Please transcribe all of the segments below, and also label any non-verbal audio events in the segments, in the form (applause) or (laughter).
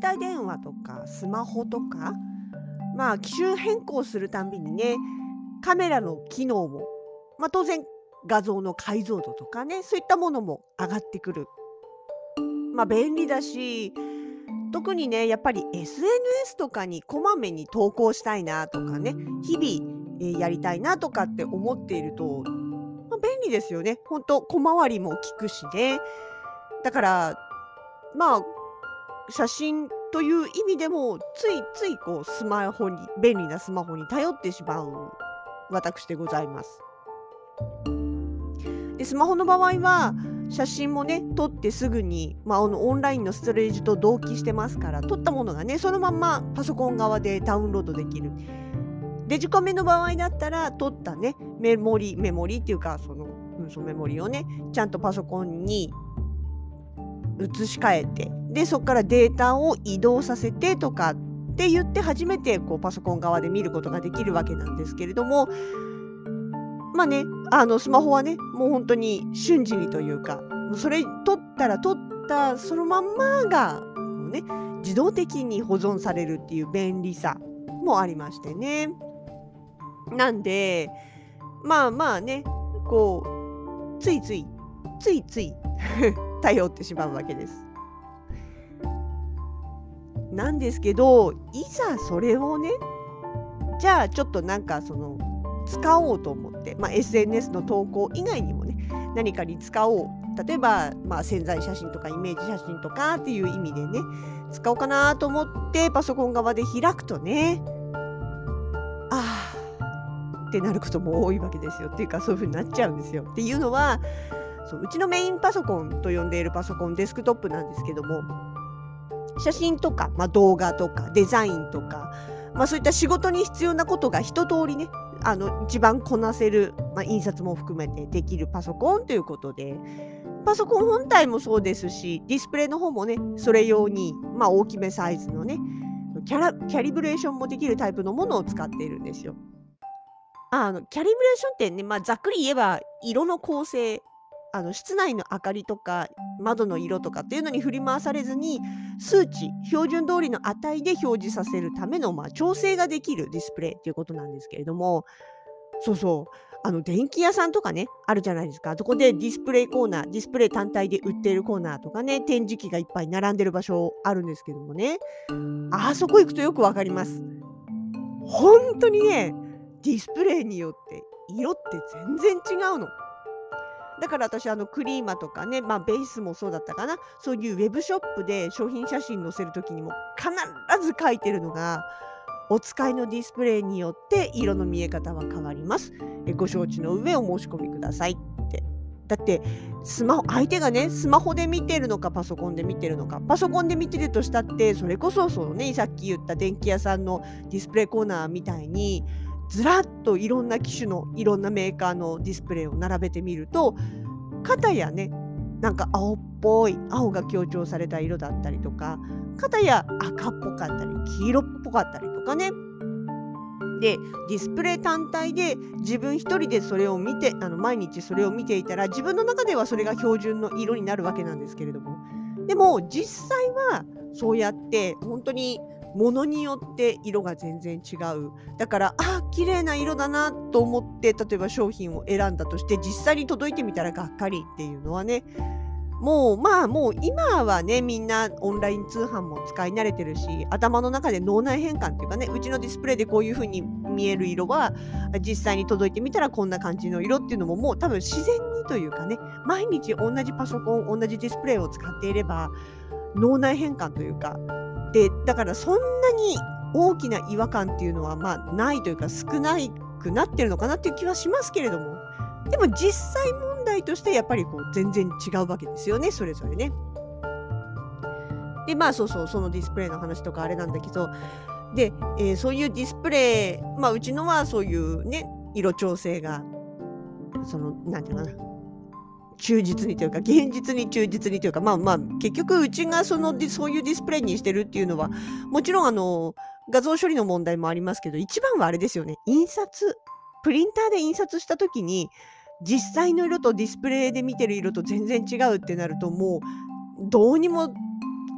携帯電話とかスマホとかまあ機種変更するたんびにねカメラの機能も、まあ、当然画像の解像度とかねそういったものも上がってくる。まあ便利だし特にねやっぱり SNS とかにこまめに投稿したいなとかね日々、えーやりたいなとかって思っていると、まあ、便利ですよね。ほんと小回りも利くしね。だからまあ写真という意味でもついついこうスマホに便利なスマホに頼ってしまう私でございます。でスマホの場合は写真もね撮ってすぐに、まあ、あのオンラインのストレージと同期してますから撮ったものがねそのまんまパソコン側でダウンロードできる。デジカメの場合だったら撮ったねメモリメモリっていうかその,、うん、そのメモリをねちゃんとパソコンに移し替えてでそこからデータを移動させてとかって言って初めてこうパソコン側で見ることができるわけなんですけれどもまあねあのスマホはねもう本当に瞬時にというかそれ撮ったら撮ったそのまんまがこうね自動的に保存されるっていう便利さもありましてね。なんでまあまあねこうついついついつい頼ってしまうわけです。なんですけどいざそれをねじゃあちょっとなんかその使おうと思って、まあ、SNS の投稿以外にもね何かに使おう例えば、まあ、潜在写真とかイメージ写真とかっていう意味でね使おうかなと思ってパソコン側で開くとねああってなることも多いわけですよっていうかそういう風になっちゃうんですよ。っていうのはそううちのメインパソコンと呼んでいるパソコンデスクトップなんですけども写真とか、まあ、動画とかデザインとか、まあ、そういった仕事に必要なことが一通りねあの一番こなせる、まあ、印刷も含めてできるパソコンということでパソコン本体もそうですしディスプレイの方もねそれ用に、まあ、大きめサイズのねキャラキャリブレーションもできるタイプのものを使っているんですよ。あのキャリブレーションってね、まあ、ざっくり言えば色の構成あの室内の明かりとか窓の色とかっていうのに振り回されずに数値標準通りの値で表示させるための、まあ、調整ができるディスプレイっていうことなんですけれども。そうそう。あの電気屋さんとかねあるじゃないですか。そこでディスプレイコーナーディスプレイ単体で売っているコーナーとかね展示機がいっぱい並んでる場所あるんですけどもね。あそこ行くとよくわかります。本当にねディスプレイによって色って全然違うの。だから私あのクリーマとかね、まあ、ベースもそうだったかな。そういうウェブショップで商品写真載せる時にも必ず書いてるのがお使いのディスプレイによって色の見え方は変わります。えご承知の上お申し込みください。って。だってスマホ相手がねスマホで見てるのかパソコンで見てるのか。パソコンで見てるとしたってそれこそそのねさっき言った電気屋さんのディスプレイコーナーみたいにずらっといろんな機種のいろんなメーカーのディスプレイを並べてみると片やねなんか青っぽい青が強調された色だったりとか片や赤っぽかったり黄色っぽかったりとかね。でディスプレイ単体で自分一人でそれを見てあの毎日それを見ていたら自分の中ではそれが標準の色になるわけなんですけれども。でも実際はそうやって本当にものによって色が全然違う。だからあ綺麗な色だなと思って例えば商品を選んだとして実際に届いてみたらがっかりっていうのはね。もうまあもう今はねみんなオンライン通販も使い慣れてるし頭の中で脳内変換っていうかねうちのディスプレイでこういう風に見える色は実際に届いてみたらこんな感じの色っていうのももう多分自然にというかね毎日同じパソコン同じディスプレイを使っていれば脳内変換というかでだからそんなに大きな違和感っていうのはまあないというか少なくなってるのかなっていう気はしますけれども。でも実際問題としてやっぱりこう全然違うわけですよねそれぞれね。でまあそうそうそのディスプレイの話とかあれなんだけど。で、えー、そういうディスプレイまあうちのはそういうね色調整がその何て言うかな。忠実にというか現実に忠実にというかまあまあ結局うちがそのそういうディスプレイにしてるっていうのはもちろんあの画像処理の問題もありますけど一番はあれですよね印刷プリンターで印刷した時に実際の色とディスプレイで見てる色と全然違うってなるともうどうにも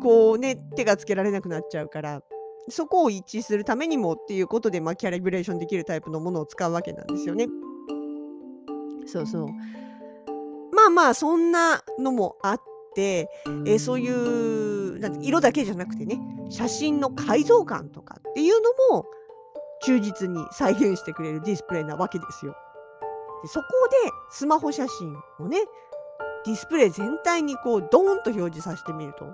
こうね手がつけられなくなっちゃうからそこを一致するためにもっていうことで、まあ、キャリブレーションできるタイプのものを使うわけなんですよね。そうそう。まあまあそんなのもあって、えー、そういうなん色だけじゃなくてね写真の解像感とかっていうのも忠実に再現してくれるディスプレイなわけですよ。でそこでスマホ写真をねディスプレイ全体にこうドーンと表示させてみると。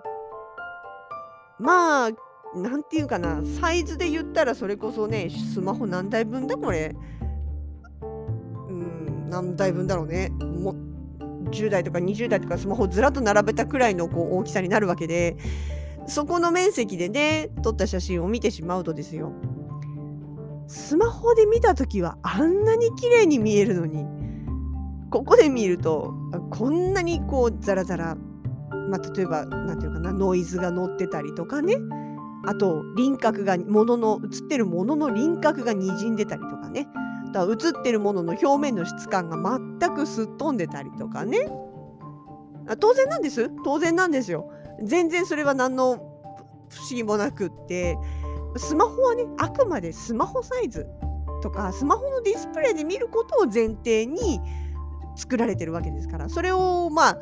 まあなんていうかなサイズで言ったらそれこそねスマホ何台分だこれ。うん何台分だろうね。10代とか20代とかスマホをずらっと並べたくらいのこう大きさになるわけでそこの面積でね撮った写真を見てしまうとですよ。スマホで見た時はあんなに綺麗に見えるのにここで見るとこんなにこうザラザラ、まあ、例えば何て言うかなノイズが乗ってたりとかね。あと輪郭がものの映ってるものの輪郭がにじんでたりとかね。だから映ってるものの表面の質感が全くすっ飛んでたりとかね。当然なんです。当然なんですよ。全然それは何の不思議もなくって。スマホはねあくまでスマホサイズとかスマホのディスプレイで見ることを前提に作られてるわけですから。それをまあ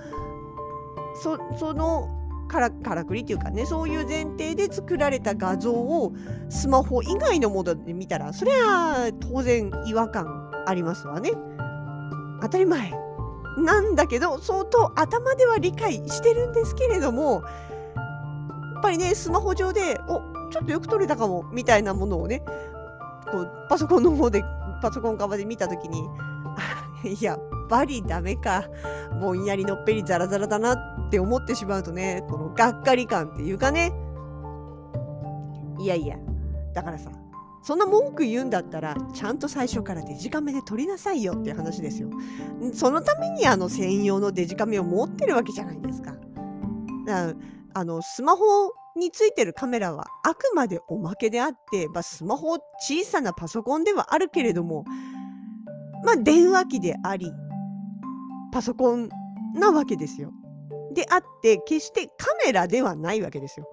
そそのからからくりっていうかねそういう前提で作られた画像をスマホ以外のもので見たらそれは当然違和感ありますわね。当たり前。なんだけど相当頭では理解してるんですけれどもやっぱりねスマホ上でおちょっとよく撮れたかもみたいなものをねこうパソコンの方でパソコン側で見た時に (laughs) やっぱりダメかぼんやりのっぺりザラザラだなってって思ってしまうとねこのがっかり感っていうかねいやいやだからさそんな文句言うんだったらちゃんと最初からデジカメで撮りなさいよっていう話ですよ。そのためにあの専用のデジカメを持ってるわけじゃないですか。だかあのスマホについてるカメラはあくまでおまけであって、まあ、スマホ小さなパソコンではあるけれども、まあ、電話機でありパソコンなわけですよ。であって決してカメラではないわけですよ。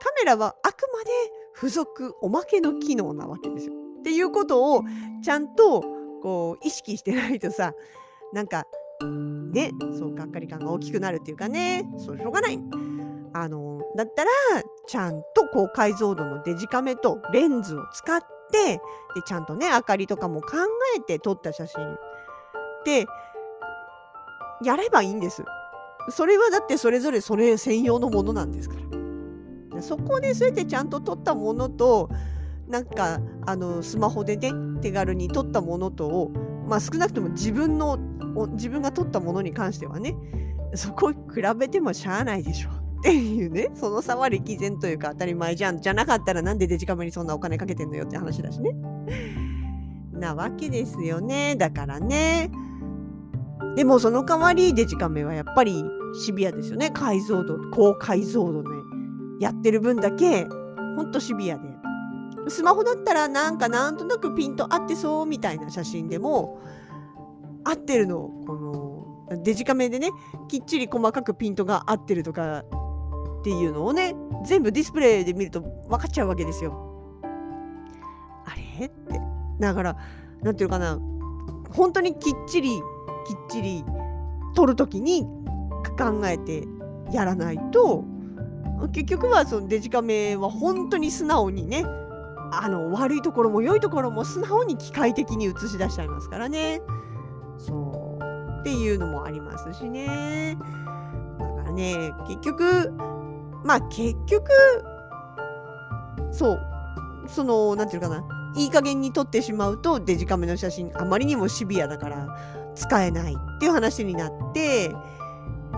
カメラはあくまで付属おまけの機能なわけですよ。っていうことをちゃんとこう意識してないとさなんかねそうがっかり感が大きくなるっていうかねそうしょうがない。あのだったらちゃんと高解像度のデジカメとレンズを使ってでちゃんとね明かりとかも考えて撮った写真でやればいいんです。それはだってそれぞれそれ専用のものなんですから。そこでそうやってちゃんと撮ったものとなんかあのスマホでね手軽に撮ったものとをまあ少なくとも自分の自分が撮ったものに関してはねそこ比べてもしゃあないでしょっていうね、その差は歴然というか当たり前じゃん。じゃなかったらなんでデジカメにそんなお金かけてんのよって話だしね。なわけですよね。だからね。でもその代わりデジカメはやっぱりシビアですよね。解像度、高解像度ね。やってる分だけ、ほんとシビアで。スマホだったらなんかなんとなくピント合ってそうみたいな写真でも合ってるのこのデジカメでねきっちり細かくピントが合ってるとかっていうのをね全部ディスプレイで見ると分かっちゃうわけですよ。あれってだから何て言うかな本当にきっちりきっちり撮る時に考えてやらないと結局はそのデジカメは本当に素直にねあの悪いところも良いところも素直に機械的に映し出しちゃいますからね。そうっていうのもありますしね。だからね結局まあ結局そうその何て言うかないい加減に撮ってしまうとデジカメの写真あまりにもシビアだから使えないっていう話になって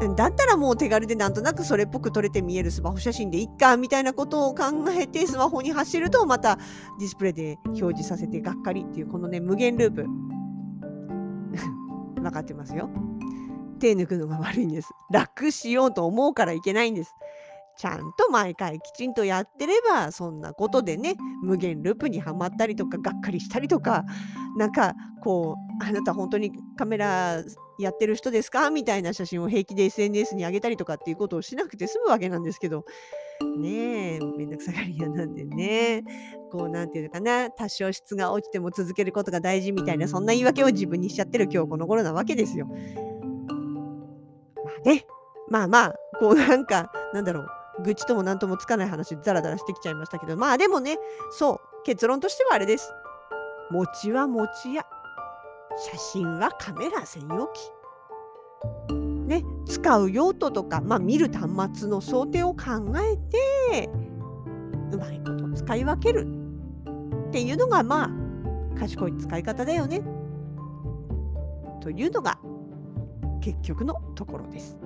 だったらもう手軽でなんとなくそれっぽく撮れて見えるスマホ写真でいっかみたいなことを考えてスマホに走るとまたディスプレイで表示させてがっかりっていうこのね無限ループ。(laughs) 分かってますよ。手抜くのが悪いんです。(laughs) 楽しようと思うからいけないんです。ちゃんと毎回きちんとやってればそんなことでね無限ループにはまったりとかがっかりしたりとかなんかこうあなた本当にカメラやってる人ですか？みたいな写真を平気で SNS に上げたりとかっていうことをしなくて済むわけなんですけど。ねえめんどくさがり屋なんでね。こうなんていうのかな。多少質が落ちても続けることが大事みたいなそんな言い訳を自分にしちゃってる今日この頃なわけですよ。まあね。まあまあこうなんかなんだろう。愚痴とも何ともつかない話ザラザラしてきちゃいましたけど。まあでもねそう。結論としてはあれです。餅は餅屋写真はカメラ専用機ね使う用途とか、まあ、見る端末の想定を考えてうまいこと使い分けるっていうのがまあ賢い使い方だよねというのが結局のところです。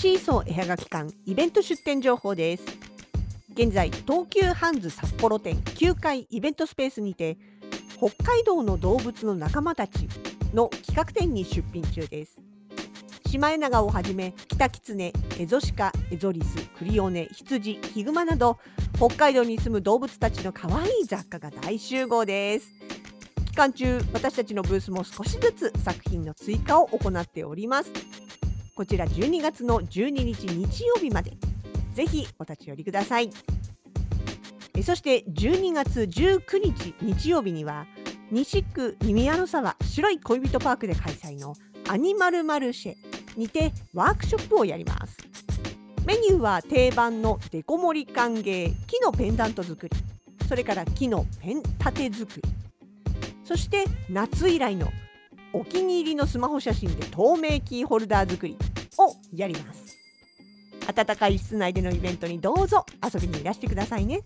シーソー絵はがき館イベント出店情報です。現在東急ハンズ札幌店9階イベントスペースにて北海道の動物の仲間たちの企画展に出品中です。シマエナガをはじめキタキツネ、エゾシカ、エゾリス、クリオネ、羊、ヒグマなど北海道に住む動物たちの可愛い雑貨が大集合です。期間中私たちのブースも少しずつ作品の追加を行っております。こちら12月の12日日曜日まで。ぜひお立ち寄りください。えそして12月19日日曜日には西区宮の沢白い恋人パークで開催のアニマルマルシェにてワークショップをやります。メニューは定番のデコ盛り歓迎木のペンダント作りそれから木のペン立て作りそして夏以来のお気に入りのスマホ写真で透明キーホルダー作り。やります。暖かい室内でのイベントにどうぞ遊びにいらしてくださいね。